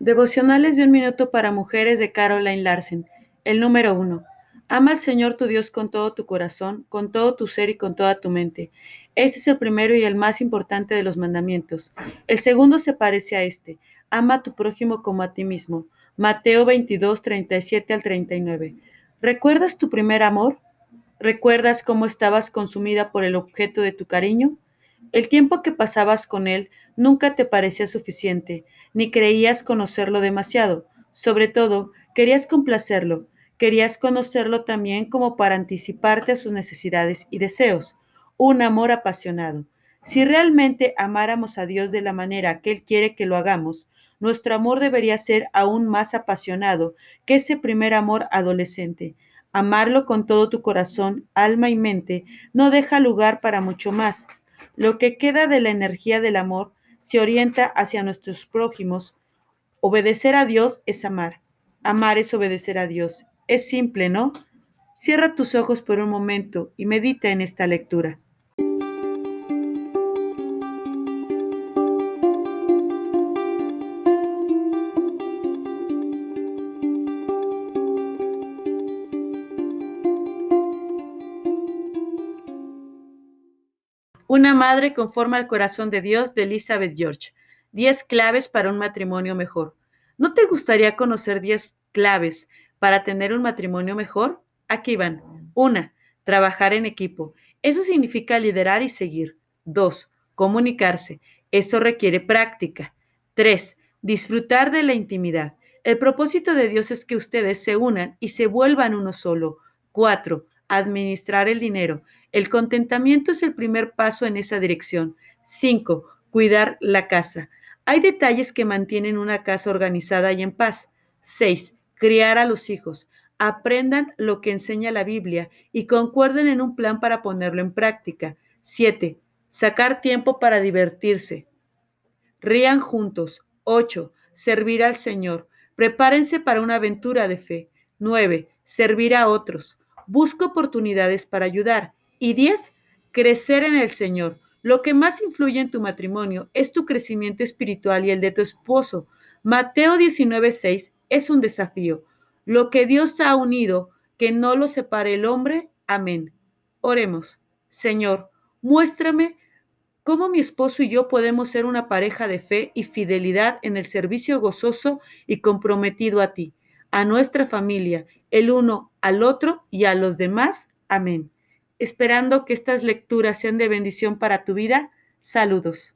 Devocionales de un minuto para mujeres de Caroline Larsen. El número uno. Ama al Señor tu Dios con todo tu corazón, con todo tu ser y con toda tu mente. Este es el primero y el más importante de los mandamientos. El segundo se parece a este. Ama a tu prójimo como a ti mismo. Mateo 22, 37 al 39. ¿Recuerdas tu primer amor? ¿Recuerdas cómo estabas consumida por el objeto de tu cariño? El tiempo que pasabas con él nunca te parecía suficiente ni creías conocerlo demasiado. Sobre todo, querías complacerlo, querías conocerlo también como para anticiparte a sus necesidades y deseos. Un amor apasionado. Si realmente amáramos a Dios de la manera que Él quiere que lo hagamos, nuestro amor debería ser aún más apasionado que ese primer amor adolescente. Amarlo con todo tu corazón, alma y mente no deja lugar para mucho más. Lo que queda de la energía del amor se orienta hacia nuestros prójimos. Obedecer a Dios es amar. Amar es obedecer a Dios. Es simple, ¿no? Cierra tus ojos por un momento y medita en esta lectura. Una madre conforma al corazón de Dios de Elizabeth George. Diez claves para un matrimonio mejor. ¿No te gustaría conocer diez claves para tener un matrimonio mejor? Aquí van. Una, trabajar en equipo. Eso significa liderar y seguir. Dos, comunicarse. Eso requiere práctica. Tres, disfrutar de la intimidad. El propósito de Dios es que ustedes se unan y se vuelvan uno solo. Cuatro, administrar el dinero. El contentamiento es el primer paso en esa dirección. 5. Cuidar la casa. Hay detalles que mantienen una casa organizada y en paz. 6. Criar a los hijos. Aprendan lo que enseña la Biblia y concuerden en un plan para ponerlo en práctica. 7. Sacar tiempo para divertirse. Rían juntos. 8. Servir al Señor. Prepárense para una aventura de fe. 9. Servir a otros. Busca oportunidades para ayudar. Y 10. Crecer en el Señor. Lo que más influye en tu matrimonio es tu crecimiento espiritual y el de tu esposo. Mateo 19:6 es un desafío. Lo que Dios ha unido, que no lo separe el hombre. Amén. Oremos. Señor, muéstrame cómo mi esposo y yo podemos ser una pareja de fe y fidelidad en el servicio gozoso y comprometido a ti, a nuestra familia, el uno al otro y a los demás. Amén esperando que estas lecturas sean de bendición para tu vida. Saludos.